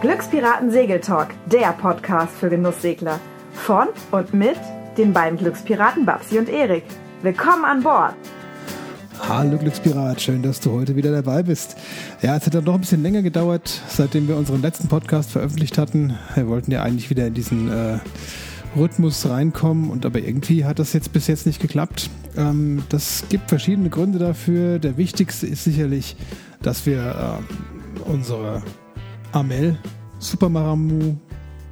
Glückspiraten Segeltalk, der Podcast für Genusssegler. Von und mit den beiden Glückspiraten Babsi und Erik. Willkommen an Bord! Hallo Glückspirat, schön, dass du heute wieder dabei bist. Ja, es hat dann doch ein bisschen länger gedauert, seitdem wir unseren letzten Podcast veröffentlicht hatten. Wir wollten ja eigentlich wieder in diesen äh, Rhythmus reinkommen und aber irgendwie hat das jetzt bis jetzt nicht geklappt. Ähm, das gibt verschiedene Gründe dafür. Der wichtigste ist sicherlich, dass wir äh, unsere Amel Supermaramu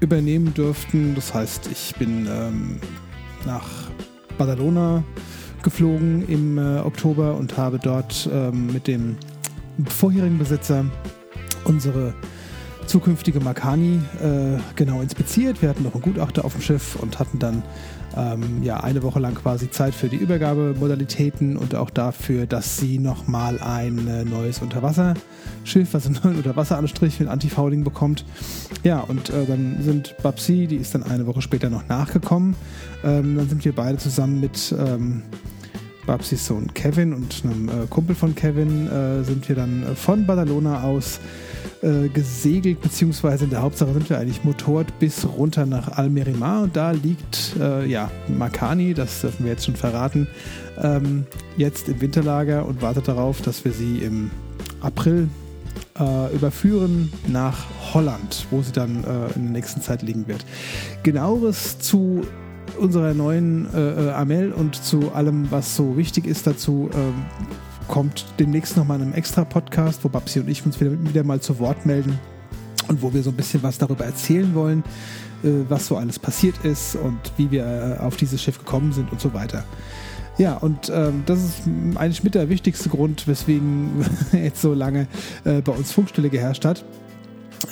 übernehmen durften. Das heißt, ich bin ähm, nach Badalona geflogen im äh, Oktober und habe dort ähm, mit dem vorherigen Besitzer unsere zukünftige Makani äh, genau inspiziert. Wir hatten noch einen Gutachter auf dem Schiff und hatten dann ähm, ja eine Woche lang quasi Zeit für die Übergabemodalitäten und auch dafür, dass sie nochmal ein äh, neues Unterwasserschiff, also einen neuen Unterwasseranstrich mit Antifouling bekommt. Ja, und äh, dann sind Babsi, die ist dann eine Woche später noch nachgekommen. Ähm, dann sind wir beide zusammen mit ähm, Babsis Sohn Kevin und einem äh, Kumpel von Kevin äh, sind wir dann äh, von Badalona aus äh, gesegelt, beziehungsweise in der Hauptsache sind wir eigentlich motort bis runter nach Almerimar und da liegt äh, ja Makani, das dürfen wir jetzt schon verraten, ähm, jetzt im Winterlager und wartet darauf, dass wir sie im April äh, überführen nach Holland, wo sie dann äh, in der nächsten Zeit liegen wird. Genaueres zu unserer neuen äh, Amel und zu allem, was so wichtig ist dazu, ähm, kommt demnächst nochmal in einem extra Podcast, wo Babsi und ich uns wieder, wieder mal zu Wort melden und wo wir so ein bisschen was darüber erzählen wollen, äh, was so alles passiert ist und wie wir äh, auf dieses Schiff gekommen sind und so weiter. Ja, und ähm, das ist eigentlich mit der wichtigste Grund, weswegen jetzt so lange äh, bei uns Funkstille geherrscht hat.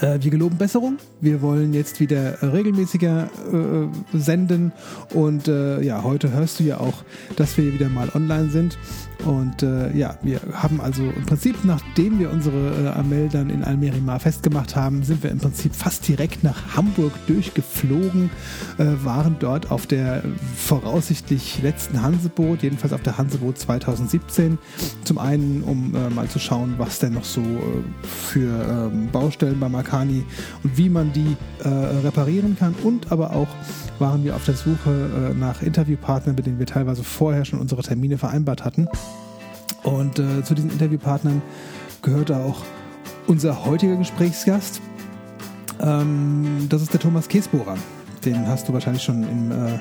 Äh, wir geloben Besserung. Wir wollen jetzt wieder regelmäßiger äh, senden. Und äh, ja, heute hörst du ja auch, dass wir wieder mal online sind. Und äh, ja, wir haben also im Prinzip, nachdem wir unsere äh, Amel dann in Almerimar festgemacht haben, sind wir im Prinzip fast direkt nach Hamburg durchgeflogen, äh, waren dort auf der voraussichtlich letzten Hanseboot, jedenfalls auf der Hanseboot 2017. Zum einen, um äh, mal zu schauen, was denn noch so äh, für ähm, Baustellen bei Makani und wie man die äh, reparieren kann. Und aber auch waren wir auf der Suche nach Interviewpartnern, mit denen wir teilweise vorher schon unsere Termine vereinbart hatten. Und äh, zu diesen Interviewpartnern gehört auch unser heutiger Gesprächsgast. Ähm, das ist der Thomas Käsbohrer. Den hast du wahrscheinlich schon im äh,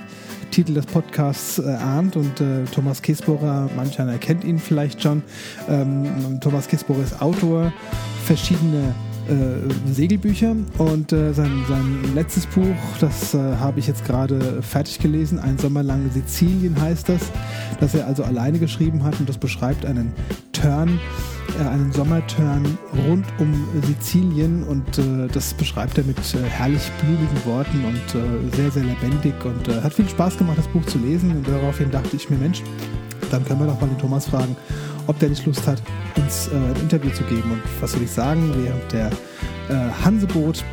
Titel des Podcasts äh. Und äh, Thomas Käsbohrer, manch einer kennt ihn vielleicht schon. Ähm, Thomas Käsbohrer ist Autor verschiedener äh, Segelbücher. Und äh, sein, sein letztes Buch, das äh, habe ich jetzt gerade fertig gelesen, Ein Sommer lang Sizilien heißt das, das er also alleine geschrieben hat. Und das beschreibt einen Turn, äh, einen Sommerturn rund um Sizilien. Und äh, das beschreibt er mit äh, herrlich blumigen Worten und sehr, sehr lebendig. Und hat viel Spaß gemacht, das Buch zu lesen. Und daraufhin dachte ich mir, Mensch, dann können wir doch mal den Thomas fragen, ob der nicht Lust hat, uns äh, ein Interview zu geben. Und was soll ich sagen, während der äh, Hanseboot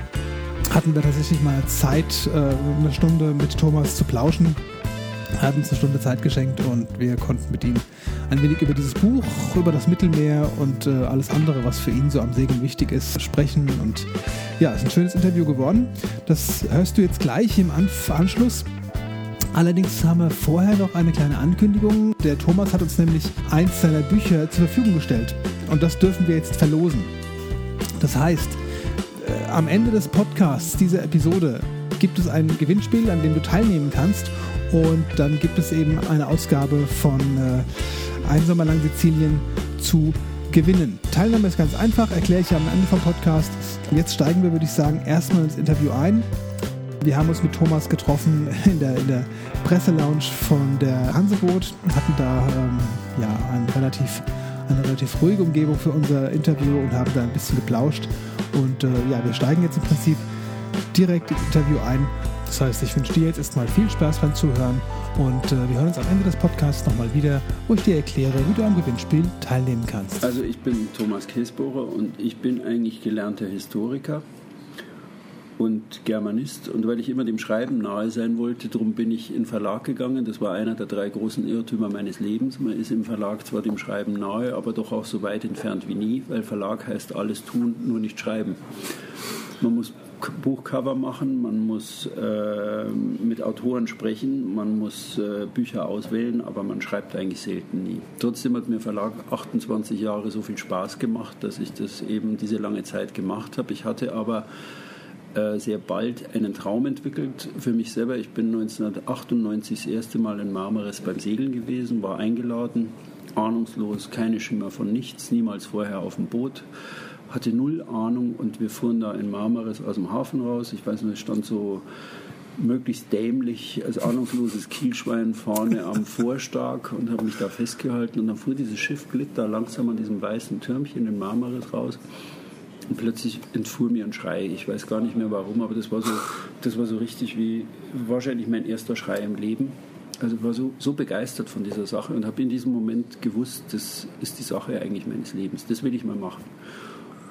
hatten wir tatsächlich mal Zeit, äh, eine Stunde mit Thomas zu plauschen. Er hat uns eine Stunde Zeit geschenkt und wir konnten mit ihm ein wenig über dieses Buch, über das Mittelmeer und äh, alles andere, was für ihn so am Segeln wichtig ist, sprechen. Und ja, es ist ein schönes Interview geworden. Das hörst du jetzt gleich im Anf Anschluss. Allerdings haben wir vorher noch eine kleine Ankündigung. Der Thomas hat uns nämlich eins seiner Bücher zur Verfügung gestellt. Und das dürfen wir jetzt verlosen. Das heißt, äh, am Ende des Podcasts, dieser Episode, gibt es ein Gewinnspiel, an dem du teilnehmen kannst. Und dann gibt es eben eine Ausgabe von äh, Ein Sommer lang Sizilien zu gewinnen. Teilnahme ist ganz einfach, erkläre ich am Ende vom Podcast. Jetzt steigen wir, würde ich sagen, erstmal ins Interview ein. Wir haben uns mit Thomas getroffen in der, in der Presselounge von der Hanseboot, hatten da ähm, ja, ein relativ, eine relativ ruhige Umgebung für unser Interview und haben da ein bisschen geplauscht. Und äh, ja, wir steigen jetzt im Prinzip direkt ins Interview ein. Das heißt, ich wünsche dir jetzt erstmal viel Spaß beim Zuhören und äh, wir hören uns am Ende des Podcasts nochmal wieder, wo ich dir erkläre, wie du am Gewinnspiel teilnehmen kannst. Also ich bin Thomas Käsbohrer und ich bin eigentlich gelernter Historiker und Germanist. Und weil ich immer dem Schreiben nahe sein wollte, darum bin ich in den Verlag gegangen. Das war einer der drei großen Irrtümer meines Lebens. Man ist im Verlag zwar dem Schreiben nahe, aber doch auch so weit entfernt wie nie, weil Verlag heißt alles tun, nur nicht schreiben. Man muss Buchcover machen, man muss äh, mit Autoren sprechen, man muss äh, Bücher auswählen, aber man schreibt eigentlich selten nie. Trotzdem hat mir Verlag 28 Jahre so viel Spaß gemacht, dass ich das eben diese lange Zeit gemacht habe. Ich hatte aber sehr bald einen Traum entwickelt für mich selber. Ich bin 1998 das erste Mal in Marmaris beim Segeln gewesen, war eingeladen, ahnungslos, keine Schimmer von nichts, niemals vorher auf dem Boot hatte null Ahnung und wir fuhren da in Marmaris aus dem Hafen raus. Ich weiß nicht, es stand so möglichst dämlich als ahnungsloses Kielschwein vorne am Vorstark und habe mich da festgehalten und dann fuhr dieses Schiff glitt da langsam an diesem weißen Türmchen in Marmaris raus und plötzlich entfuhr mir ein Schrei. Ich weiß gar nicht mehr warum, aber das war so, das war so richtig wie wahrscheinlich mein erster Schrei im Leben. Also war so, so begeistert von dieser Sache und habe in diesem Moment gewusst, das ist die Sache eigentlich meines Lebens. Das will ich mal machen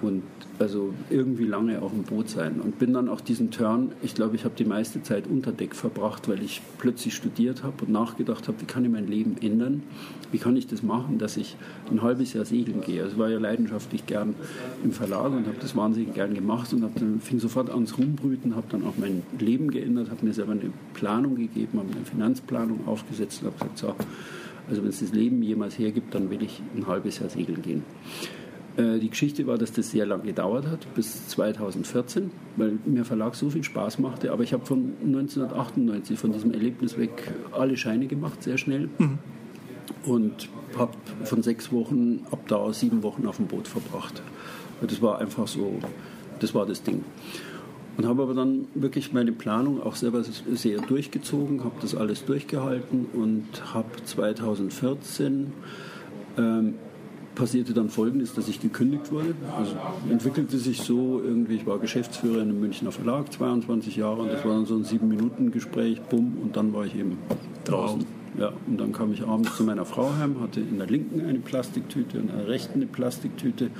und also irgendwie lange auf dem Boot sein und bin dann auch diesen Turn, ich glaube, ich habe die meiste Zeit unter Deck verbracht, weil ich plötzlich studiert habe und nachgedacht habe, wie kann ich mein Leben ändern, wie kann ich das machen, dass ich ein halbes Jahr segeln gehe. Also war ja leidenschaftlich gern im Verlag und habe das wahnsinnig gern gemacht und dann fing sofort ans Rumbrüten, habe dann auch mein Leben geändert, habe mir selber eine Planung gegeben, habe eine Finanzplanung aufgesetzt und habe gesagt, so, also wenn es das Leben jemals hergibt, dann will ich ein halbes Jahr segeln gehen. Äh, die Geschichte war, dass das sehr lange gedauert hat, bis 2014, weil mir Verlag so viel Spaß machte. Aber ich habe von 1998, von diesem Erlebnis weg, alle Scheine gemacht, sehr schnell. Mhm. Und habe von sechs Wochen ab da sieben Wochen auf dem Boot verbracht. Das war einfach so, das war das Ding. Und habe aber dann wirklich meine Planung auch selber sehr durchgezogen, habe das alles durchgehalten und habe 2014 ähm, passierte dann Folgendes, dass ich gekündigt wurde. Also entwickelte sich so irgendwie, ich war Geschäftsführer in einem Münchner Verlag, 22 Jahre, und das war dann so ein sieben-Minuten-Gespräch, bumm, und dann war ich eben draußen. Ja, und dann kam ich abends zu meiner Frau heim, hatte in der linken eine Plastiktüte, in der rechten eine Plastiktüte,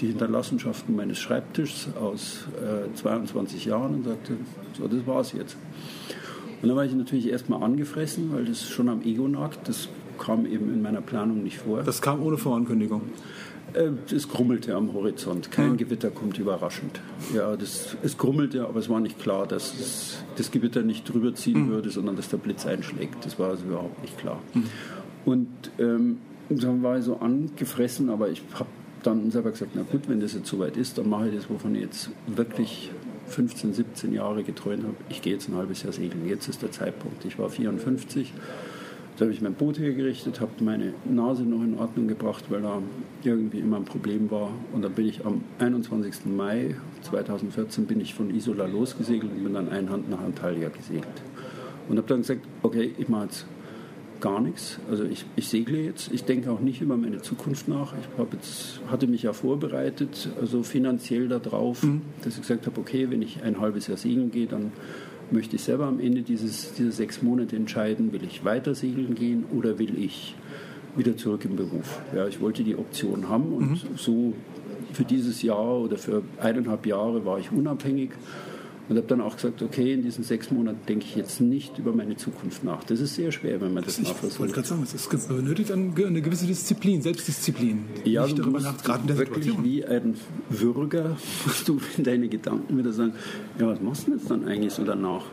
die Hinterlassenschaften meines Schreibtischs aus äh, 22 Jahren und sagte, so, das war's jetzt. Und dann war ich natürlich erstmal angefressen, weil das schon am Ego nagt. Das kam eben in meiner Planung nicht vor. Das kam ohne Vorankündigung? Äh, es grummelte am Horizont. Kein mhm. Gewitter kommt überraschend. Ja, das, es grummelte, aber es war nicht klar, dass es, das Gewitter nicht drüber ziehen mhm. würde, sondern dass der Blitz einschlägt. Das war also überhaupt nicht klar. Mhm. Und ähm, dann war ich so angefressen, aber ich habe dann selber gesagt, na gut, wenn das jetzt soweit ist, dann mache ich das, wovon ich jetzt wirklich 15, 17 Jahre geträumt habe. Ich gehe jetzt ein halbes Jahr segeln. Jetzt ist der Zeitpunkt. Ich war 54 da habe ich mein Boot hergerichtet, habe meine Nase noch in Ordnung gebracht, weil da irgendwie immer ein Problem war. Und dann bin ich am 21. Mai 2014 bin ich von Isola losgesegelt und bin dann einhand nach Antalya gesegelt. Und habe dann gesagt, okay, ich mache jetzt gar nichts. Also ich, ich segle jetzt, ich denke auch nicht über meine Zukunft nach. Ich jetzt, hatte mich ja vorbereitet, also finanziell darauf, mhm. dass ich gesagt habe, okay, wenn ich ein halbes Jahr segeln gehe, dann möchte ich selber am Ende dieses, dieser sechs Monate entscheiden, will ich weiter segeln gehen oder will ich wieder zurück im Beruf. Ja, ich wollte die Option haben und mhm. so für dieses Jahr oder für eineinhalb Jahre war ich unabhängig und habe dann auch gesagt, okay, in diesen sechs Monaten denke ich jetzt nicht über meine Zukunft nach. Das ist sehr schwer, wenn man das, das nachversucht. Ich wollte gerade sagen, es benötigt eine gewisse Disziplin, Selbstdisziplin. Ja, nicht du darüber musst gerade in der wirklich Situation. wie ein Würger musst du in deine Gedanken wieder sagen, ja, was machst du jetzt dann eigentlich so danach?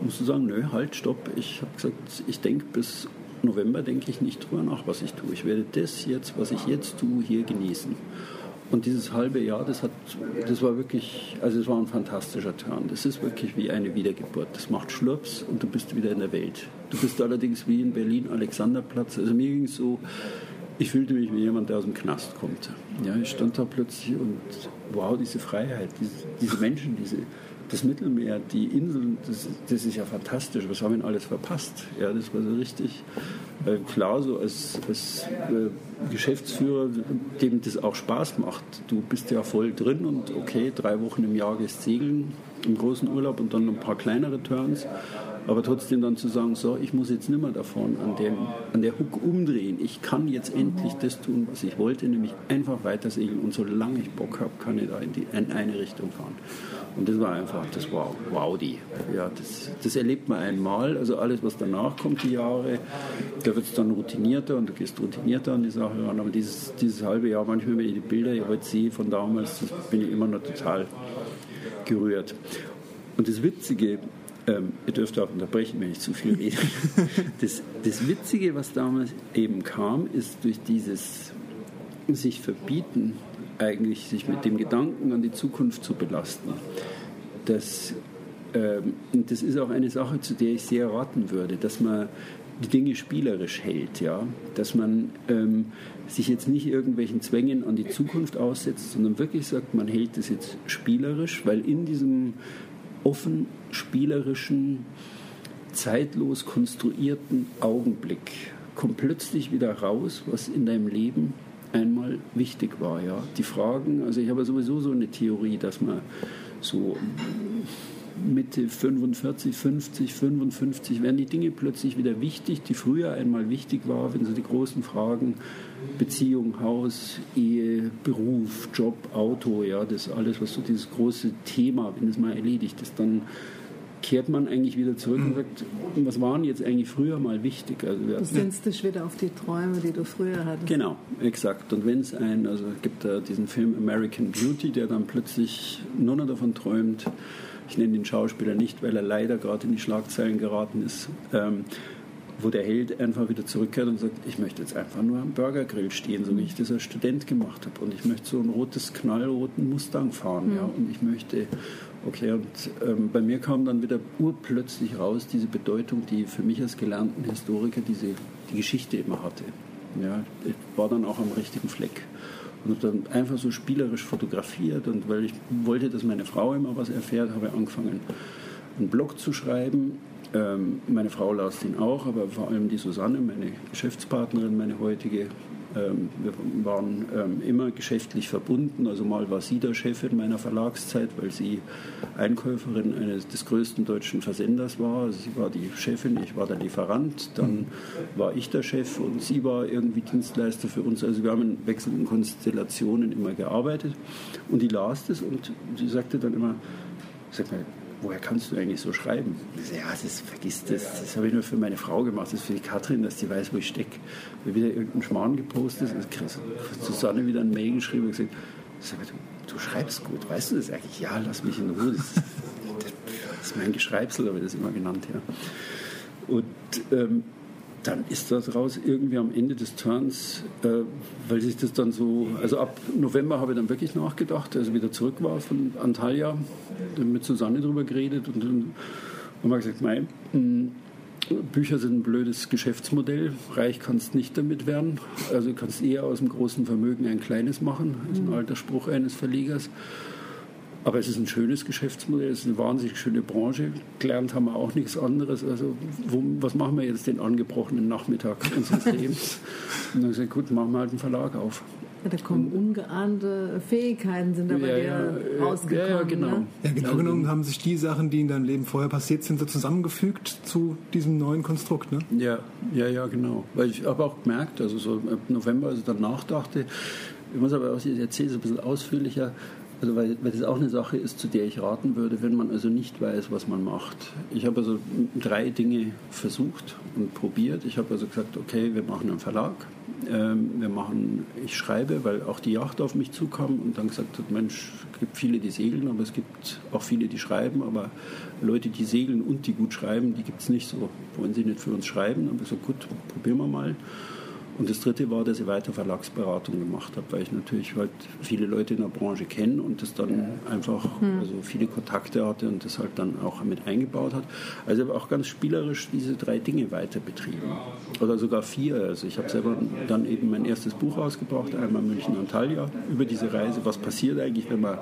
Musst du sagen, nö, halt, stopp. Ich habe gesagt, ich denke bis November denke ich nicht drüber nach, was ich tue. Ich werde das jetzt, was ich jetzt tue, hier genießen. Und dieses halbe Jahr, das, hat, das war wirklich, also es war ein fantastischer Turn. Das ist wirklich wie eine Wiedergeburt. Das macht Schlurps und du bist wieder in der Welt. Du bist allerdings wie in Berlin Alexanderplatz. Also mir ging es so, ich fühlte mich wie jemand, der aus dem Knast kommt. Ja, ich stand da plötzlich und wow, diese Freiheit, diese, diese Menschen, diese, das Mittelmeer, die Inseln, das, das, ist ja fantastisch. Was haben wir alles verpasst? Ja, das war so richtig äh, klar, so als, als äh, Geschäftsführer, dem das auch Spaß macht. Du bist ja voll drin und okay, drei Wochen im Jahr gehst segeln im großen Urlaub und dann ein paar kleinere Turns. Aber trotzdem dann zu sagen, so, ich muss jetzt nicht mehr davon an, dem, an der Hook umdrehen. Ich kann jetzt endlich das tun, was ich wollte, nämlich einfach weiter segeln. Und solange ich Bock habe, kann ich da in, die, in eine Richtung fahren. Und das war einfach, das war wow, die. Ja, das, das erlebt man einmal. Also alles, was danach kommt, die Jahre, da wird es dann routinierter und du gehst routinierter an die Sache ran. Aber dieses, dieses halbe Jahr, manchmal, wenn ich die Bilder heute sehe von damals, bin ich immer noch total gerührt. Und das Witzige, ähm, ihr dürft auch unterbrechen, wenn ich zu viel rede. Das, das Witzige, was damals eben kam, ist durch dieses sich verbieten, eigentlich sich mit dem Gedanken an die Zukunft zu belasten. Das, ähm, das ist auch eine Sache, zu der ich sehr raten würde, dass man die Dinge spielerisch hält, ja, dass man ähm, sich jetzt nicht irgendwelchen Zwängen an die Zukunft aussetzt, sondern wirklich sagt, man hält es jetzt spielerisch, weil in diesem offen spielerischen, zeitlos konstruierten Augenblick kommt plötzlich wieder raus, was in deinem Leben einmal wichtig war. Ja? Die Fragen, also ich habe sowieso so eine Theorie, dass man so Mitte 45, 50, 55 werden die Dinge plötzlich wieder wichtig, die früher einmal wichtig waren, wenn so die großen Fragen Beziehung, Haus, Ehe, Beruf, Job, Auto, ja, das alles, was so dieses große Thema, wenn es mal erledigt ist, dann kehrt man eigentlich wieder zurück und sagt, was waren jetzt eigentlich früher mal wichtig? Also du sinnst dich wieder auf die Träume, die du früher hattest. Genau, exakt. Und wenn es ein, also gibt da diesen Film American Beauty, der dann plötzlich nur noch davon träumt, ich nenne den Schauspieler nicht, weil er leider gerade in die Schlagzeilen geraten ist, ähm, wo der Held einfach wieder zurückkehrt und sagt, ich möchte jetzt einfach nur am Burgergrill stehen, so wie ich das als Student gemacht habe. Und ich möchte so ein rotes, knallroten Mustang fahren. Mhm. Ja, und ich möchte, okay, und ähm, bei mir kam dann wieder urplötzlich raus diese Bedeutung, die für mich als gelernten Historiker diese, die Geschichte immer hatte. Ja, ich war dann auch am richtigen Fleck und dann einfach so spielerisch fotografiert und weil ich wollte, dass meine Frau immer was erfährt, habe ich angefangen, einen Blog zu schreiben. Ähm, meine Frau las ihn auch, aber vor allem die Susanne, meine Geschäftspartnerin, meine heutige, ähm, wir waren ähm, immer geschäftlich verbunden. Also mal war sie der Chefin meiner Verlagszeit, weil sie Einkäuferin eines des größten deutschen Versenders war. Also sie war die Chefin, ich war der Lieferant. Dann war ich der Chef und sie war irgendwie Dienstleister für uns. Also wir haben in wechselnden Konstellationen immer gearbeitet. Und die las das und sie sagte dann immer, sag mal, woher kannst du eigentlich so schreiben? Ich ja, das vergiss das. Das habe ich nur für meine Frau gemacht. Das ist für die Katrin, dass die weiß, wo ich stecke. Weil wieder irgendein Schmarrn gepostet ist. Susanne wieder ein Mail geschrieben und gesagt, sag mal, du, du, schreibst gut. Weißt du das eigentlich? Ja, lass mich in Ruhe. Das, das, das ist mein Geschreibsel, habe ich das immer genannt. Ja. Und ähm, dann ist daraus irgendwie am Ende des Turns, äh, weil sich das dann so, also ab November habe ich dann wirklich nachgedacht, als ich wieder zurück war von Antalya, mit Susanne drüber geredet und dann haben wir gesagt, mein, hm, Bücher sind ein blödes Geschäftsmodell, reich kannst nicht damit werden, also kannst eher aus dem großen Vermögen ein kleines machen, das ist ein alter Spruch eines Verlegers. Aber es ist ein schönes Geschäftsmodell, es ist eine wahnsinnig schöne Branche. Gelernt haben wir auch nichts anderes. Also, wo, was machen wir jetzt den angebrochenen Nachmittag unseres Lebens? Und dann gesagt, gut, machen wir halt einen Verlag auf. Ja, da kommen ungeahnte Fähigkeiten sind aber ja, ja, rausgekommen. Ja, genau. Ne? Ja, genau also, genommen haben sich die Sachen, die in deinem Leben vorher passiert sind, so zusammengefügt zu diesem neuen Konstrukt, ne? Ja, ja, ja, genau. Weil ich habe auch gemerkt, also so im November, als ich dann nachdachte, ich muss aber auch, ich erzähle es ein bisschen ausführlicher, also weil, weil das auch eine Sache ist, zu der ich raten würde, wenn man also nicht weiß, was man macht. Ich habe also drei Dinge versucht und probiert. Ich habe also gesagt, okay, wir machen einen Verlag, ähm, wir machen, ich schreibe, weil auch die Yacht auf mich zukam und dann gesagt hat, Mensch, es gibt viele, die segeln, aber es gibt auch viele, die schreiben, aber Leute, die segeln und die gut schreiben, die gibt es nicht so. Wollen sie nicht für uns schreiben? Dann habe ich gesagt, gut, probieren wir mal. Und das dritte war, dass ich weiter Verlagsberatung gemacht habe, weil ich natürlich halt viele Leute in der Branche kenne und das dann einfach, hm. also viele Kontakte hatte und das halt dann auch mit eingebaut hat. Also ich habe auch ganz spielerisch diese drei Dinge weiter betrieben. Oder sogar vier. Also ich habe selber dann eben mein erstes Buch rausgebracht, einmal München Antalya, über diese Reise. Was passiert eigentlich, wenn man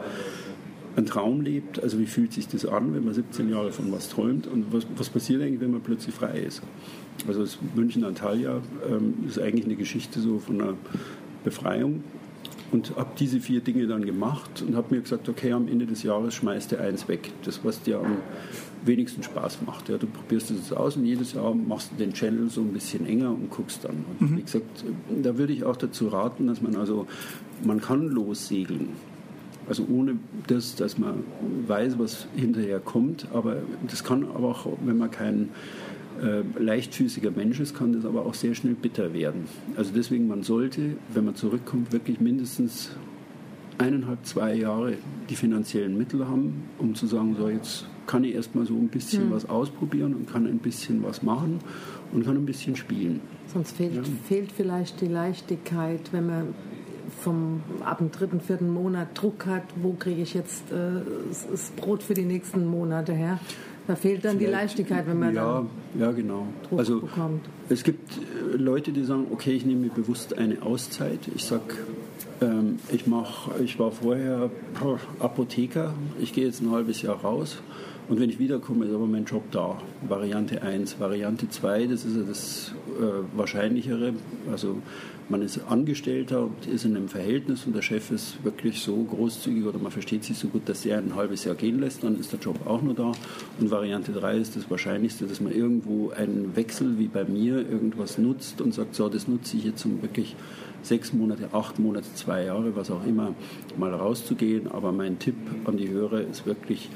einen Traum lebt? Also wie fühlt sich das an, wenn man 17 Jahre von was träumt? Und was, was passiert eigentlich, wenn man plötzlich frei ist? Also das München Antalya ähm, ist eigentlich eine Geschichte so von einer Befreiung. und habe diese vier Dinge dann gemacht und habe mir gesagt, okay, am Ende des Jahres schmeißt du eins weg, das was dir am wenigsten Spaß macht. Ja, du probierst es aus und jedes Jahr machst du den Channel so ein bisschen enger und guckst dann. Und mhm. wie gesagt, da würde ich auch dazu raten, dass man also, man kann lossegeln. Also ohne das, dass man weiß, was hinterher kommt, aber das kann aber auch, wenn man kein äh, leichtfüßiger Mensch ist, kann das aber auch sehr schnell bitter werden. Also deswegen, man sollte, wenn man zurückkommt, wirklich mindestens eineinhalb, zwei Jahre die finanziellen Mittel haben, um zu sagen, so jetzt kann ich erstmal so ein bisschen mhm. was ausprobieren und kann ein bisschen was machen und kann ein bisschen spielen. Sonst fehlt, ja. fehlt vielleicht die Leichtigkeit, wenn man vom ab dem dritten, vierten Monat Druck hat, wo kriege ich jetzt äh, das Brot für die nächsten Monate her. Da fehlt dann die Leichtigkeit, wenn man ja, dann ja, genau. Druck also, bekommt. Es gibt äh, Leute, die sagen, okay, ich nehme mir bewusst eine Auszeit. Ich sage, ähm, ich, ich war vorher Apotheker, ich gehe jetzt ein halbes Jahr raus und wenn ich wiederkomme, ist aber mein Job da. Variante 1. Variante 2, das ist ja das äh, Wahrscheinlichere. Also man ist Angestellter und ist in einem Verhältnis und der Chef ist wirklich so großzügig oder man versteht sich so gut, dass er ein halbes Jahr gehen lässt, dann ist der Job auch nur da. Und Variante 3 ist das Wahrscheinlichste, dass man irgendwo einen Wechsel wie bei mir irgendwas nutzt und sagt, so, das nutze ich jetzt um wirklich sechs Monate, acht Monate, zwei Jahre, was auch immer, mal rauszugehen. Aber mein Tipp an die Hörer ist wirklich,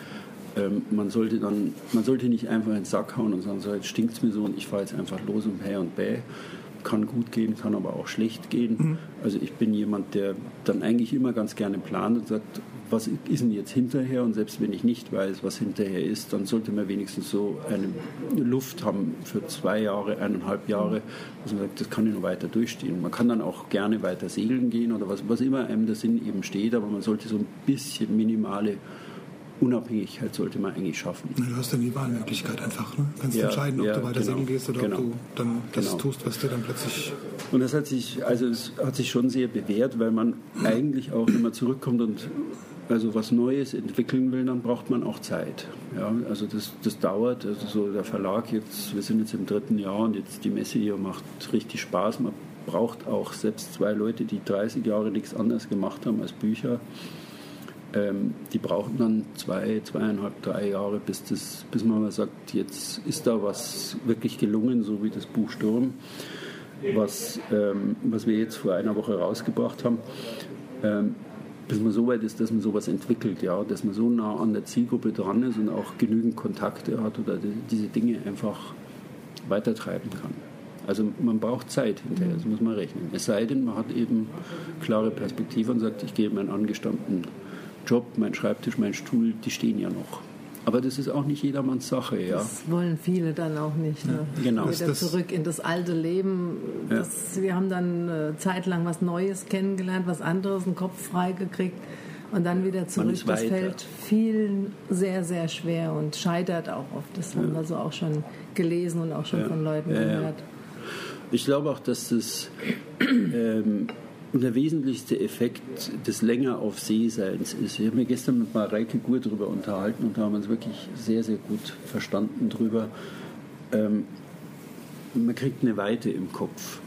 ähm, man sollte dann, man sollte nicht einfach in den Sack hauen und sagen, so jetzt stinkt es mir so und ich fahre jetzt einfach los und bäh und bäh. Kann gut gehen, kann aber auch schlecht gehen. Mhm. Also ich bin jemand, der dann eigentlich immer ganz gerne plant und sagt, was ist denn jetzt hinterher? Und selbst wenn ich nicht weiß, was hinterher ist, dann sollte man wenigstens so eine Luft haben für zwei Jahre, eineinhalb Jahre, dass man sagt, das kann ich noch weiter durchstehen. Man kann dann auch gerne weiter segeln gehen oder was, was immer einem der Sinn eben steht, aber man sollte so ein bisschen minimale Unabhängigkeit sollte man eigentlich schaffen. Du hast dann die Wahlmöglichkeit einfach. Ne? Du kannst ja, entscheiden, ob ja, du weiter genau, singen gehst oder genau. ob du dann das genau. tust, was dir dann plötzlich. Und das hat sich, also es hat sich schon sehr bewährt, weil man eigentlich auch, wenn man zurückkommt und also was Neues entwickeln will, dann braucht man auch Zeit. Ja, also das, das dauert. Also so der Verlag jetzt, wir sind jetzt im dritten Jahr und jetzt die Messe hier macht richtig Spaß. Man braucht auch selbst zwei Leute, die 30 Jahre nichts anderes gemacht haben als Bücher ähm, die brauchen dann zwei, zweieinhalb, drei Jahre, bis, das, bis man mal sagt, jetzt ist da was wirklich gelungen, so wie das Buch Sturm, was, ähm, was wir jetzt vor einer Woche rausgebracht haben. Ähm, bis man so weit ist, dass man sowas entwickelt, ja, dass man so nah an der Zielgruppe dran ist und auch genügend Kontakte hat oder die, diese Dinge einfach weitertreiben kann. Also man braucht Zeit hinterher, das muss man rechnen. Es sei denn, man hat eben klare Perspektive und sagt, ich gehe meinen angestammten Job, mein Schreibtisch, mein Stuhl, die stehen ja noch. Aber das ist auch nicht jedermanns Sache, ja. Das wollen viele dann auch nicht. Ne? Ja, genau. Wieder zurück in das alte Leben. Das, ja. Wir haben dann äh, zeitlang was Neues kennengelernt, was anderes, einen Kopf frei gekriegt und dann wieder zurück. Das fällt vielen sehr, sehr schwer und scheitert auch oft. Das haben wir so auch schon gelesen und auch schon ja. von Leuten gehört. Ich glaube auch, dass das ähm, und der wesentlichste Effekt des länger auf See Seins ist, ich habe mich gestern mit Mareike Gur darüber unterhalten und da haben wir uns wirklich sehr, sehr gut verstanden drüber. Ähm, man kriegt eine Weite im Kopf.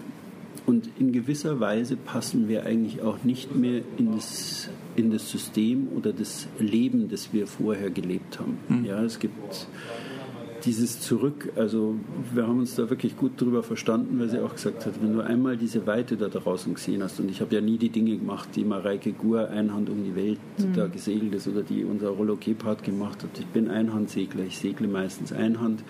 Und in gewisser Weise passen wir eigentlich auch nicht mehr in das, in das System oder das Leben, das wir vorher gelebt haben. Mhm. Ja, es gibt dieses Zurück, also wir haben uns da wirklich gut drüber verstanden, weil sie auch gesagt hat, wenn du einmal diese Weite da draußen gesehen hast, und ich habe ja nie die Dinge gemacht, die Mareike Gur Einhand um die Welt mhm. da gesegelt ist oder die unser Rollo Gebhardt gemacht hat. Ich bin Einhandsegler, ich segle meistens Einhand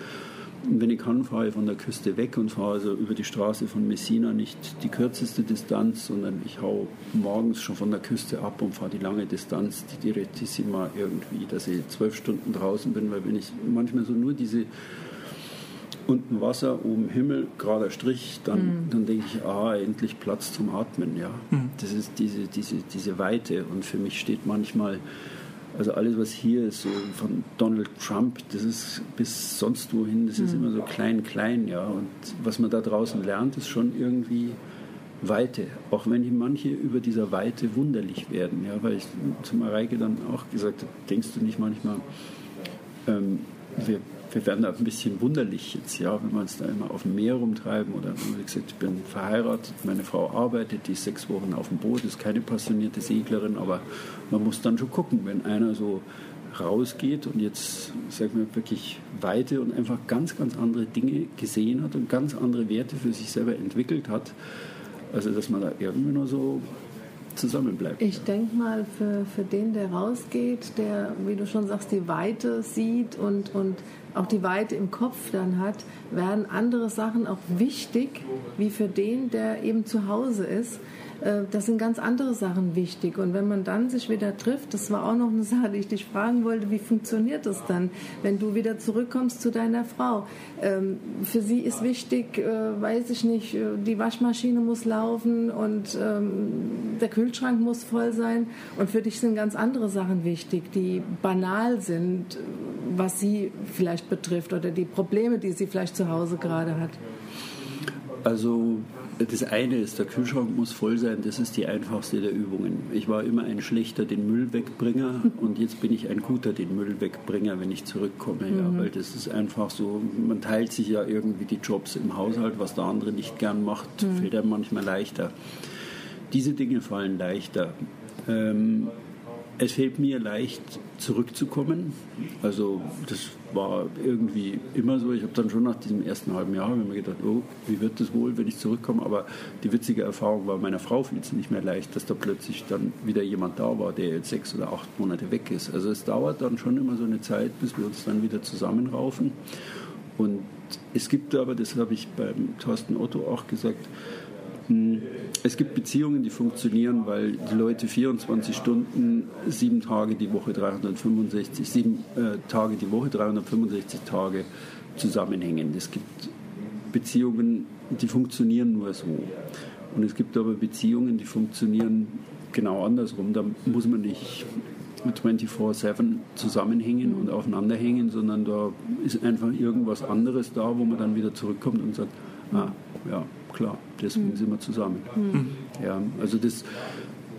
wenn ich kann, fahre ich von der Küste weg und fahre also über die Straße von Messina nicht die kürzeste Distanz, sondern ich hau morgens schon von der Küste ab und fahre die lange Distanz, die Direttissima irgendwie, dass ich zwölf Stunden draußen bin, weil wenn ich manchmal so nur diese unten Wasser, oben Himmel, gerader Strich, dann, mhm. dann denke ich, ah, endlich Platz zum Atmen, ja. Mhm. Das ist diese, diese, diese Weite und für mich steht manchmal also alles, was hier ist, so von Donald Trump, das ist bis sonst wohin, das ist mhm. immer so klein, klein, ja. Und was man da draußen lernt, ist schon irgendwie Weite. Auch wenn die manche über dieser Weite wunderlich werden, ja. Weil ich zu Mareike dann auch gesagt habe, denkst du nicht manchmal, ähm, wir wir werden da ein bisschen wunderlich jetzt, ja, wenn wir uns da immer auf dem Meer rumtreiben oder wie gesagt, ich bin verheiratet, meine Frau arbeitet, die ist sechs Wochen auf dem Boot, ist keine passionierte Seglerin, aber man muss dann schon gucken, wenn einer so rausgeht und jetzt, sagen wir wirklich weite und einfach ganz, ganz andere Dinge gesehen hat und ganz andere Werte für sich selber entwickelt hat, also dass man da irgendwie nur so zusammenbleibt. Ich denke mal, für, für den, der rausgeht, der, wie du schon sagst, die Weite sieht und, und auch die Weite im Kopf dann hat, werden andere Sachen auch wichtig, wie für den, der eben zu Hause ist äh, das sind ganz andere Sachen wichtig. Und wenn man dann sich wieder trifft, das war auch noch eine Sache, die ich dich fragen wollte, wie funktioniert das dann, wenn du wieder zurückkommst zu deiner Frau? Ähm, für sie ist wichtig, äh, weiß ich nicht, äh, die Waschmaschine muss laufen und ähm, der Kühlschrank muss voll sein. Und für dich sind ganz andere Sachen wichtig, die banal sind, was sie vielleicht betrifft oder die Probleme, die sie vielleicht zu Hause gerade hat. Also das eine ist, der Kühlschrank muss voll sein, das ist die einfachste der Übungen. Ich war immer ein schlechter den Müll wegbringer und jetzt bin ich ein guter den Müll wegbringer, wenn ich zurückkomme. Mhm. Ja, weil das ist einfach so, man teilt sich ja irgendwie die Jobs im Haushalt, was der andere nicht gern macht, mhm. fällt einem manchmal leichter. Diese Dinge fallen leichter. Ähm, es fällt mir leicht zurückzukommen. Also das war irgendwie immer so. Ich habe dann schon nach diesem ersten halben Jahr mir gedacht, oh, wie wird das wohl, wenn ich zurückkomme? Aber die witzige Erfahrung war, meiner Frau fiel es nicht mehr leicht, dass da plötzlich dann wieder jemand da war, der jetzt sechs oder acht Monate weg ist. Also es dauert dann schon immer so eine Zeit, bis wir uns dann wieder zusammenraufen. Und es gibt aber, das habe ich beim Thorsten Otto auch gesagt, es gibt Beziehungen, die funktionieren, weil die Leute 24 Stunden, sieben Tage die Woche, 365, sieben äh, Tage die Woche, 365 Tage zusammenhängen. Es gibt Beziehungen, die funktionieren nur so. Und es gibt aber Beziehungen, die funktionieren genau andersrum. Da muss man nicht 24-7 zusammenhängen und aufeinanderhängen, sondern da ist einfach irgendwas anderes da, wo man dann wieder zurückkommt und sagt, ah, ja, klar, deswegen mhm. sind wir zusammen. Mhm. Ja, also das,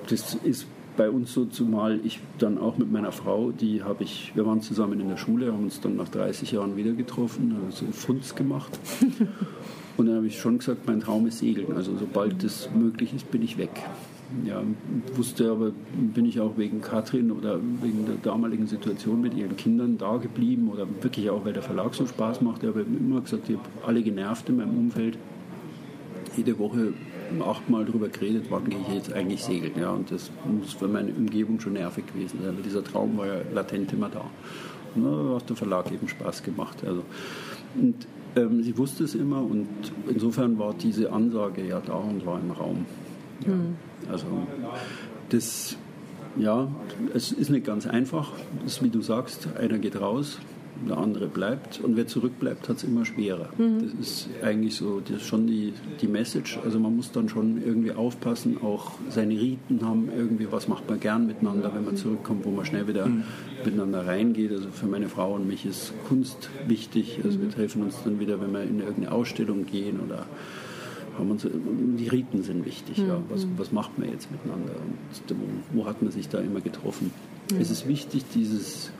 das ist bei uns so, zumal ich dann auch mit meiner Frau, die habe ich, wir waren zusammen in der Schule, haben uns dann nach 30 Jahren wieder getroffen, haben so Funds gemacht. Und dann habe ich schon gesagt, mein Traum ist Segeln. Also sobald das möglich ist, bin ich weg. Ja, wusste aber, bin ich auch wegen Katrin oder wegen der damaligen Situation mit ihren Kindern da geblieben oder wirklich auch, weil der Verlag so Spaß macht. Ich habe immer gesagt, ich habe alle genervt in meinem Umfeld jede Woche achtmal darüber geredet, wann gehe ich jetzt eigentlich segeln. Ja, und das muss für meine Umgebung schon nervig gewesen sein, weil dieser Traum war ja latent immer da. Und da hat der Verlag eben Spaß gemacht. Also, und ähm, sie wusste es immer und insofern war diese Ansage ja da und war im Raum. Ja, mhm. Also das, ja, es ist nicht ganz einfach. Das ist, wie du sagst, einer geht raus, der andere bleibt. Und wer zurückbleibt, hat es immer schwerer. Mhm. Das ist eigentlich so, das ist schon die, die Message. Also man muss dann schon irgendwie aufpassen, auch seine Riten haben, irgendwie, was macht man gern miteinander, wenn man zurückkommt, wo man schnell wieder mhm. miteinander reingeht. Also für meine Frau und mich ist Kunst wichtig. Also wir mhm. treffen uns dann wieder, wenn wir in irgendeine Ausstellung gehen oder haben uns, die Riten sind wichtig. Ja. Mhm. Was, was macht man jetzt miteinander? Und wo, wo hat man sich da immer getroffen? Es ist wichtig, dieses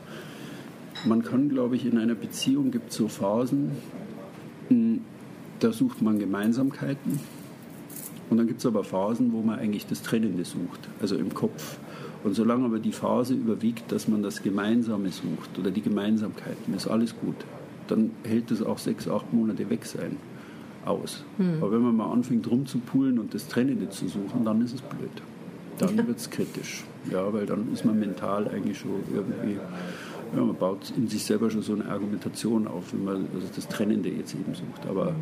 man kann, glaube ich, in einer Beziehung gibt es so Phasen, hm, da sucht man Gemeinsamkeiten. Und dann gibt es aber Phasen, wo man eigentlich das Trennende sucht, also im Kopf. Und solange aber die Phase überwiegt, dass man das Gemeinsame sucht oder die Gemeinsamkeiten, ist alles gut. Dann hält es auch sechs, acht Monate weg sein aus. Hm. Aber wenn man mal anfängt rumzupulen und das Trennende zu suchen, dann ist es blöd. Dann wird es kritisch. Ja, weil dann ist man mental eigentlich schon irgendwie ja, man baut in sich selber schon so eine Argumentation auf, wenn man also das Trennende jetzt eben sucht. Aber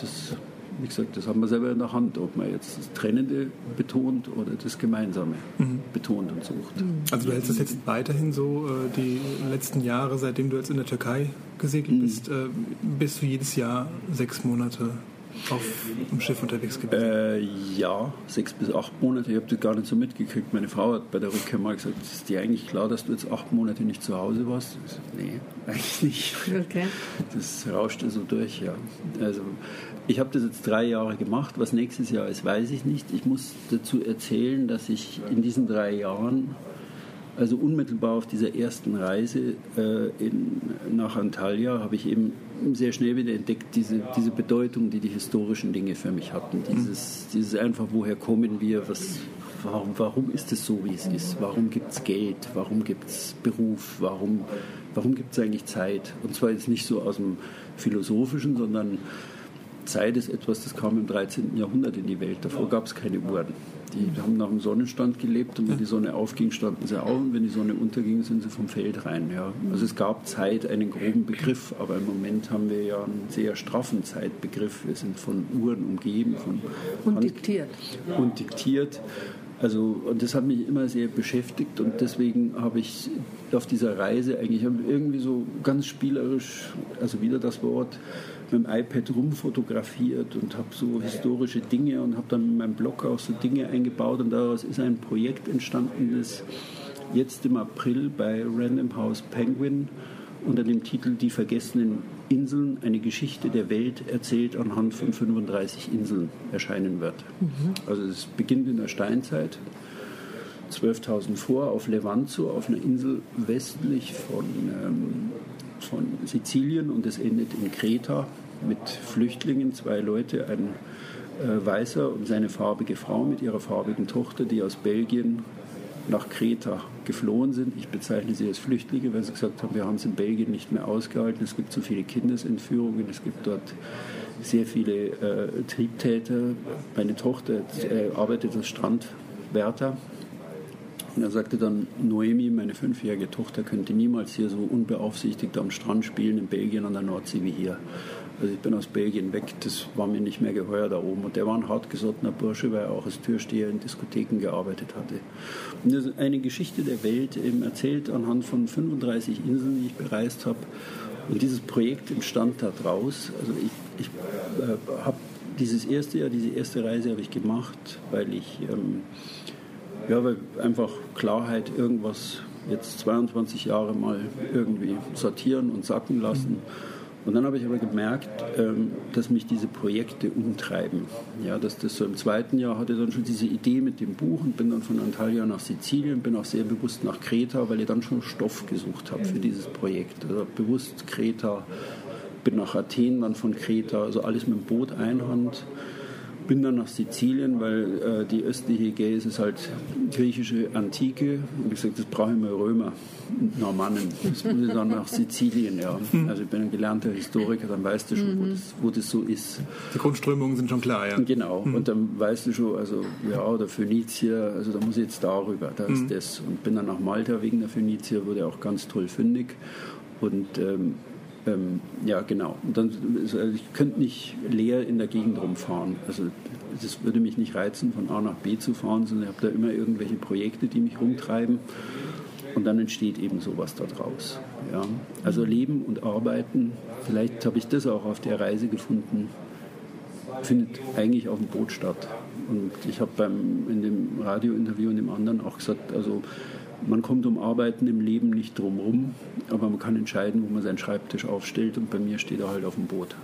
das, wie gesagt, das haben wir selber in der Hand, ob man jetzt das Trennende betont oder das Gemeinsame mhm. betont und sucht. Mhm. Also du hältst das jetzt weiterhin so, äh, die letzten Jahre, seitdem du jetzt in der Türkei gesegelt mhm. bist, äh, bist du jedes Jahr sechs Monate auf dem Schiff unterwegs gewesen? Äh, ja, sechs bis acht Monate. Ich habe das gar nicht so mitgekriegt. Meine Frau hat bei der Rückkehr mal gesagt, ist dir eigentlich klar, dass du jetzt acht Monate nicht zu Hause warst? Ich so, nee, eigentlich nicht. Okay. Das rauschte so durch, ja. Also ich habe das jetzt drei Jahre gemacht. Was nächstes Jahr ist, weiß ich nicht. Ich muss dazu erzählen, dass ich in diesen drei Jahren Also unmittelbar auf dieser ersten Reise äh, in, nach Antalya habe ich eben sehr schnell wieder entdeckt, diese, diese Bedeutung, die die historischen Dinge für mich hatten. Dieses, dieses einfach, woher kommen wir, was, warum, warum ist es so, wie es ist? Warum gibt es Geld? Warum gibt es Beruf? Warum, warum gibt es eigentlich Zeit? Und zwar jetzt nicht so aus dem Philosophischen, sondern Zeit ist etwas, das kam im 13. Jahrhundert in die Welt. Davor gab es keine Uhren. Die haben nach dem Sonnenstand gelebt und wenn die Sonne aufging, standen sie auf und wenn die Sonne unterging, sind sie vom Feld rein. Ja. Also es gab Zeit, einen groben Begriff, aber im Moment haben wir ja einen sehr straffen Zeitbegriff. Wir sind von Uhren umgeben. Von und Hand diktiert. Und diktiert. Also, und das hat mich immer sehr beschäftigt und deswegen habe ich auf dieser Reise eigentlich irgendwie so ganz spielerisch, also wieder das Wort, mit dem iPad rumfotografiert und habe so historische Dinge und habe dann in meinem Blog auch so Dinge eingebaut und daraus ist ein Projekt entstanden, das jetzt im April bei Random House Penguin unter dem Titel Die vergessenen Inseln, eine Geschichte der Welt erzählt anhand von 35 Inseln erscheinen wird. Mhm. Also es beginnt in der Steinzeit, 12.000 vor, auf Levanzo, auf einer Insel westlich von, ähm, von Sizilien und es endet in Kreta mit Flüchtlingen, zwei Leute, ein äh, Weißer und seine farbige Frau mit ihrer farbigen Tochter, die aus Belgien nach Kreta geflohen sind. Ich bezeichne sie als Flüchtlinge, weil sie gesagt haben, wir haben es in Belgien nicht mehr ausgehalten. Es gibt zu viele Kindesentführungen, es gibt dort sehr viele äh, Triebtäter. Meine Tochter äh, arbeitet als Strandwärter. Und er sagte dann, Noemi, meine fünfjährige Tochter, könnte niemals hier so unbeaufsichtigt am Strand spielen in Belgien an der Nordsee wie hier. Also ich bin aus Belgien weg, das war mir nicht mehr geheuer da oben. Und der war ein hartgesottener Bursche, weil er auch als Türsteher in Diskotheken gearbeitet hatte. Und das ist eine Geschichte der Welt eben erzählt anhand von 35 Inseln, die ich bereist habe. Und dieses Projekt entstand da draus. Also ich, ich äh, habe dieses erste Jahr, diese erste Reise habe ich gemacht, weil ich ähm, ja, weil einfach Klarheit, irgendwas jetzt 22 Jahre mal irgendwie sortieren und sacken lassen. Und dann habe ich aber gemerkt, ähm, dass mich diese Projekte umtreiben. Ja, dass das so im zweiten Jahr hatte dann schon diese Idee mit dem Buch und bin dann von Antalya nach Sizilien, bin auch sehr bewusst nach Kreta, weil ich dann schon Stoff gesucht habe für dieses Projekt. Also bewusst Kreta, bin nach Athen, dann von Kreta, also alles mit dem Boot Einhand bin dann nach Sizilien, weil äh, die östliche Ägäis ist halt griechische Antike. Und ich gesagt, das brauchen wir Römer und Normannen. Das muss ich dann nach Sizilien, ja. Mhm. Also ich bin ein gelernter Historiker, dann weißt du schon, wo, mhm. das, wo das so ist. Die Grundströmungen sind schon klar, ja. Genau. Mhm. Und dann weißt du schon, also ja, oder Phönizier, also da muss ich jetzt darüber, da ist mhm. das. Und bin dann nach Malta wegen der Phönizier, wurde auch ganz toll fündig. Und ähm, ähm, ja, genau. Und dann, also ich könnte nicht leer in der Gegend rumfahren. Also das würde mich nicht reizen, von A nach B zu fahren, sondern ich habe da immer irgendwelche Projekte, die mich rumtreiben. Und dann entsteht eben sowas daraus. Ja. Also Leben und Arbeiten, vielleicht habe ich das auch auf der Reise gefunden, findet eigentlich auf dem Boot statt. Und ich habe in dem Radiointerview und dem anderen auch gesagt, also man kommt um Arbeiten im Leben nicht drum rum, aber man kann entscheiden, wo man seinen Schreibtisch aufstellt und bei mir steht er halt auf dem Boot.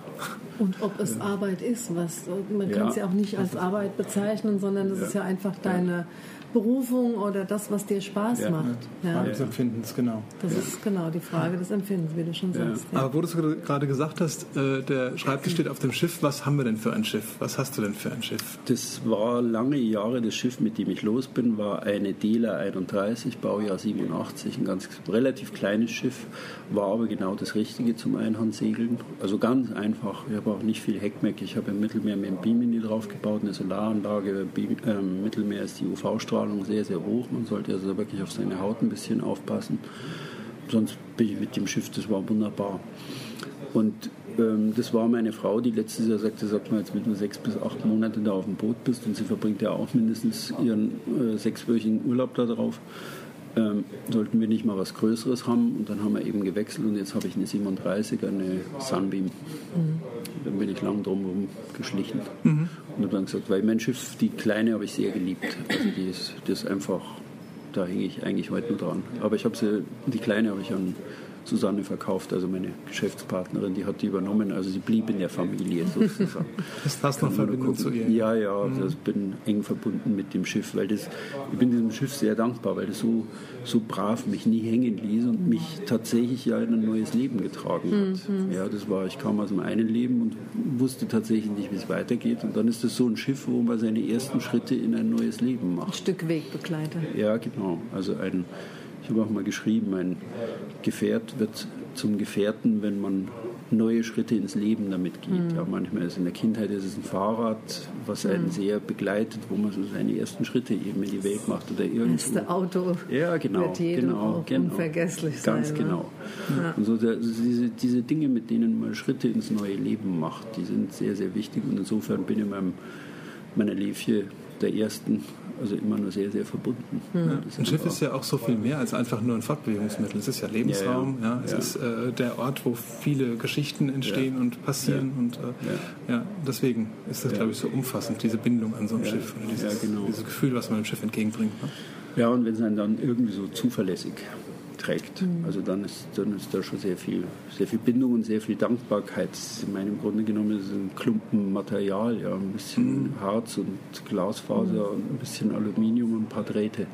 Und ob es ja. Arbeit ist, was man ja. kann es ja auch nicht als Arbeit bezeichnen, sondern es ja. ist ja einfach deine Berufung oder das, was dir Spaß ja. macht. Ja. Frage des Empfindens, genau. Das ja. ist genau die Frage des Empfindens, wie du schon sagst. Aber wo du gerade gesagt hast, äh, der Schreibtisch steht auf dem Schiff, was haben wir denn für ein Schiff? Was hast du denn für ein Schiff? Das war lange Jahre, das Schiff, mit dem ich los bin, war eine Dela 31, Baujahr 87, ein ganz relativ kleines Schiff, war aber genau das Richtige zum Einhandsegeln. Also ganz einfach, ich habe auch nicht viel Heckmeck, ich habe im Mittelmeer mit einem Bimini draufgebaut, eine Solaranlage, im Mittelmeer ist die UV-Strahlung sehr, sehr hoch. Man sollte also wirklich auf seine Haut ein bisschen aufpassen. Sonst bin ich mit dem Schiff, das war wunderbar. Und ähm, das war meine Frau, die letztes Jahr sagte, sag mal, jetzt mit nur sechs bis acht Monaten da auf dem Boot bist und sie verbringt ja auch mindestens ihren äh, sechswöchigen Urlaub da drauf. Ähm, sollten wir nicht mal was Größeres haben und dann haben wir eben gewechselt und jetzt habe ich eine 37, eine Sunbeam. Mhm. Dann bin ich lang drumherum geschlichen. Mhm. Und habe dann gesagt, weil mein Schiff, die kleine habe ich sehr geliebt. Also die ist, die ist einfach, da hänge ich eigentlich heute nur dran. Aber ich habe sie, die kleine habe ich an Susanne verkauft, also meine Geschäftspartnerin, die hat die übernommen. Also sie blieb in der Familie sozusagen. das hast du noch Verbindung zu ihr? Ja, ja, mhm. also ich bin eng verbunden mit dem Schiff, weil das, ich bin diesem Schiff sehr dankbar, weil das so, so brav mich nie hängen ließ und mich tatsächlich ja in ein neues Leben getragen hat. Mhm. Ja, das war, ich kam aus dem einen Leben und wusste tatsächlich nicht, wie es weitergeht. Und dann ist das so ein Schiff, wo man seine ersten Schritte in ein neues Leben macht. Ein Stück Wegbegleiter. Ja, genau. Also ein ich habe auch mal geschrieben, ein Gefährt wird zum Gefährten, wenn man neue Schritte ins Leben damit geht. Mhm. Ja, manchmal ist in der Kindheit ist es ein Fahrrad, was einen mhm. sehr begleitet, wo man so seine ersten Schritte eben in die Welt macht oder irgendwo. Das erste Auto ja, genau, wird jedem genau, auch genau, unvergesslich Ganz sein. genau. Ja. Und so der, diese, diese Dinge, mit denen man Schritte ins neue Leben macht, die sind sehr, sehr wichtig und insofern bin ich meinem, meiner Lefje der ersten also immer nur sehr, sehr verbunden. Mhm. Ja, ein Schiff ist ja auch so viel mehr als einfach nur ein Fortbewegungsmittel. Es ist ja Lebensraum, ja, ja. es ist äh, der Ort, wo viele Geschichten entstehen und passieren. Und äh, ja. deswegen ist das, glaube ich, so umfassend, diese Bindung an so ein Schiff. Dieses, genau. dieses Gefühl, was man dem Schiff entgegenbringt. Ne? Ja, und wenn es einen dann irgendwie so zuverlässig trägt. Mhm. Also dann ist, dann ist da schon sehr viel, sehr viel Bindung und sehr viel Dankbarkeit. In meinem Grunde genommen ist es ein Klumpen Material, ja, ein bisschen mhm. Harz und Glasfaser mhm. und ein bisschen Aluminium und ein paar Drähte.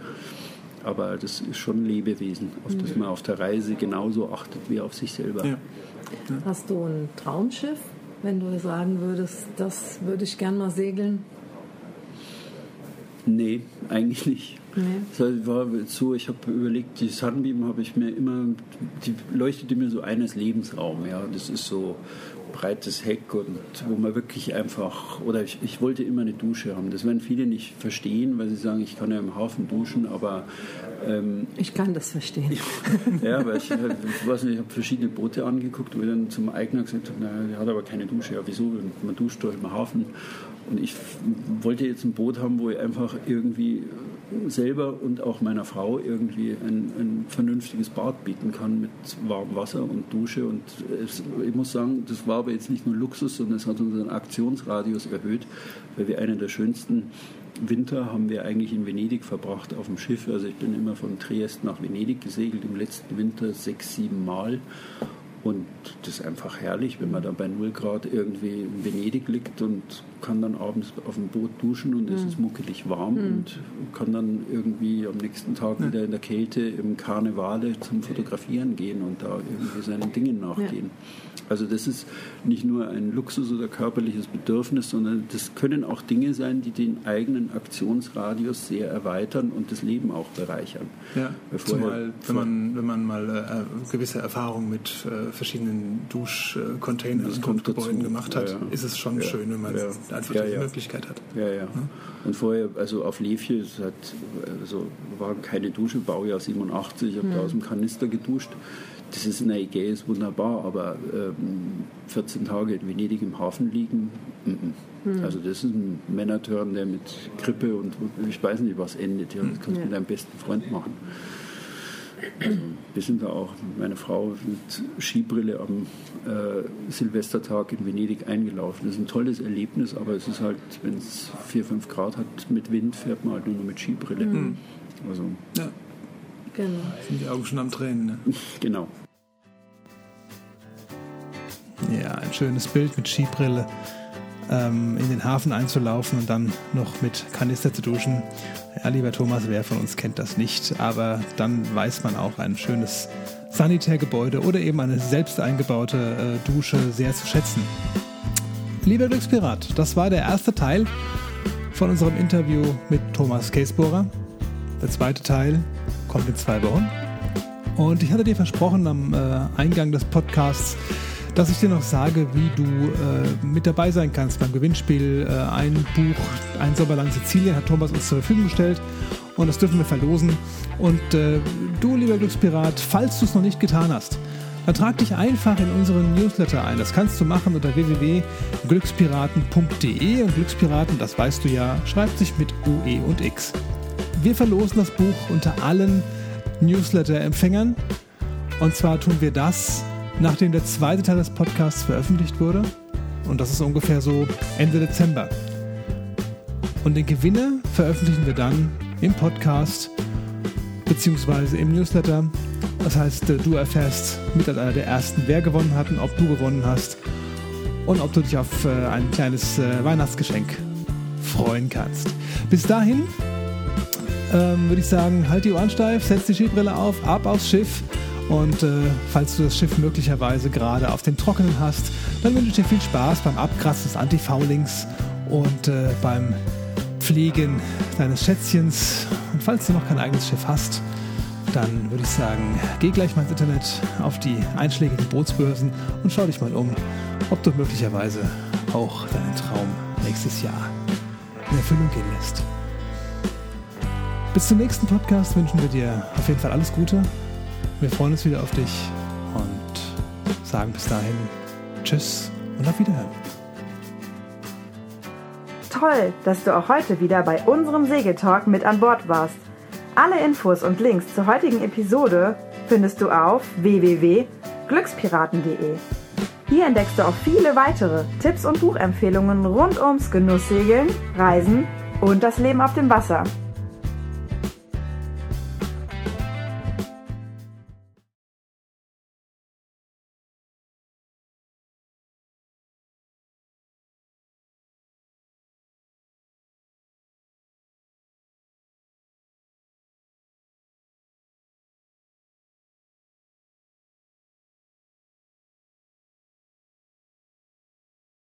Aber das ist schon ein Lebewesen, auf das mhm. man auf der Reise genauso achtet wie auf sich selber. Ja. Ja. Hast du ein Traumschiff, wenn du sagen würdest, das würde ich gern mal segeln? Nee, eigentlich nicht. Nee. Das war so, ich habe überlegt, die Sunbeam habe ich mir immer, die leuchtete mir so eines Lebensraum. Ja, das ist so breites Heck und wo man wirklich einfach, oder ich, ich wollte immer eine Dusche haben. Das werden viele nicht verstehen, weil sie sagen, ich kann ja im Hafen duschen, aber ähm, ich kann das verstehen. ja, weil ich, ich weiß nicht, ich habe verschiedene Boote angeguckt, wo ich dann zum Eigner gesagt habe, naja, der hat aber keine Dusche. Ja, wieso? Man duscht doch im Hafen. Und ich wollte jetzt ein Boot haben, wo ich einfach irgendwie selber und auch meiner Frau irgendwie ein, ein vernünftiges Bad bieten kann mit warmem Wasser und Dusche. Und es, ich muss sagen, das war aber jetzt nicht nur Luxus, sondern es hat unseren Aktionsradius erhöht, weil wir einen der schönsten Winter haben wir eigentlich in Venedig verbracht auf dem Schiff. Also ich bin immer von Triest nach Venedig gesegelt, im letzten Winter sechs, sieben Mal. Und das ist einfach herrlich, wenn man da bei 0 Grad irgendwie in Venedig liegt und kann dann abends auf dem Boot duschen und es mhm. ist muckelig warm mhm. und kann dann irgendwie am nächsten Tag wieder in der Kälte im Karnevale zum Fotografieren gehen und da irgendwie seinen Dingen nachgehen. Ja. Also das ist nicht nur ein Luxus oder körperliches Bedürfnis, sondern das können auch Dinge sein, die den eigenen Aktionsradius sehr erweitern und das Leben auch bereichern. Ja, zumal wenn man, wenn man mal äh, gewisse Erfahrungen mit äh, verschiedenen Duschcontainern und Gebäuden gemacht hat, ja, ja. ist es schon schön, wenn man einfach die Möglichkeit hat. Ja, ja. Und vorher, also auf Lefje, es hat, also war keine Dusche, Baujahr 87, ich habe hm. da aus dem Kanister geduscht das ist in der Ägäis ist wunderbar, aber ähm, 14 Tage in Venedig im Hafen liegen, mm -mm. also das ist ein Männertörn, der mit Grippe und ich weiß nicht was endet. Ja. Das kannst du ja. mit deinem besten Freund machen. Also, wir sind da auch mit meiner Frau mit Skibrille am äh, Silvestertag in Venedig eingelaufen. Das ist ein tolles Erlebnis, aber es ist halt, wenn es 4, 5 Grad hat mit Wind, fährt man halt nur mit Skibrille. Mhm. Also, ja. Genau. Sind die Augen schon am Tränen, ne? Genau. Ja, ein schönes Bild mit Skibrille ähm, in den Hafen einzulaufen und dann noch mit Kanister zu duschen. Ja, lieber Thomas, wer von uns kennt das nicht, aber dann weiß man auch ein schönes Sanitärgebäude oder eben eine selbst eingebaute äh, Dusche sehr zu schätzen. Lieber Glückspirat, das war der erste Teil von unserem Interview mit Thomas Käsbohrer. Der zweite Teil kommt in zwei Wochen. Und ich hatte dir versprochen am äh, Eingang des Podcasts, dass ich dir noch sage, wie du äh, mit dabei sein kannst beim Gewinnspiel. Äh, ein Buch, ein Sommer lang Sizilien, hat Thomas uns zur Verfügung gestellt und das dürfen wir verlosen. Und äh, du, lieber Glückspirat, falls du es noch nicht getan hast, dann trag dich einfach in unseren Newsletter ein. Das kannst du machen unter www.glückspiraten.de und Glückspiraten, das weißt du ja, schreibt sich mit UE und X. Wir verlosen das Buch unter allen Newsletter-Empfängern. Und zwar tun wir das, nachdem der zweite Teil des Podcasts veröffentlicht wurde. Und das ist ungefähr so Ende Dezember. Und den Gewinner veröffentlichen wir dann im Podcast beziehungsweise im Newsletter. Das heißt, du erfährst mit einer der ersten, wer gewonnen hat und ob du gewonnen hast und ob du dich auf äh, ein kleines äh, Weihnachtsgeschenk freuen kannst. Bis dahin ähm, würde ich sagen, halt die Ohren steif, setz die Skibrille auf, ab aufs Schiff und äh, falls du das Schiff möglicherweise gerade auf dem Trockenen hast, dann wünsche ich dir viel Spaß beim Abkratzen des Antifoulings und äh, beim Pflegen deines Schätzchens. Und falls du noch kein eigenes Schiff hast, dann würde ich sagen, geh gleich mal ins Internet auf die einschlägigen Bootsbörsen und schau dich mal um, ob du möglicherweise auch deinen Traum nächstes Jahr in Erfüllung gehen lässt. Bis zum nächsten Podcast wünschen wir dir auf jeden Fall alles Gute. Wir freuen uns wieder auf dich und sagen bis dahin Tschüss und auf Wiederhören. Toll, dass du auch heute wieder bei unserem Segeltalk mit an Bord warst. Alle Infos und Links zur heutigen Episode findest du auf www.glückspiraten.de. Hier entdeckst du auch viele weitere Tipps und Buchempfehlungen rund ums Genusssegeln, Reisen und das Leben auf dem Wasser.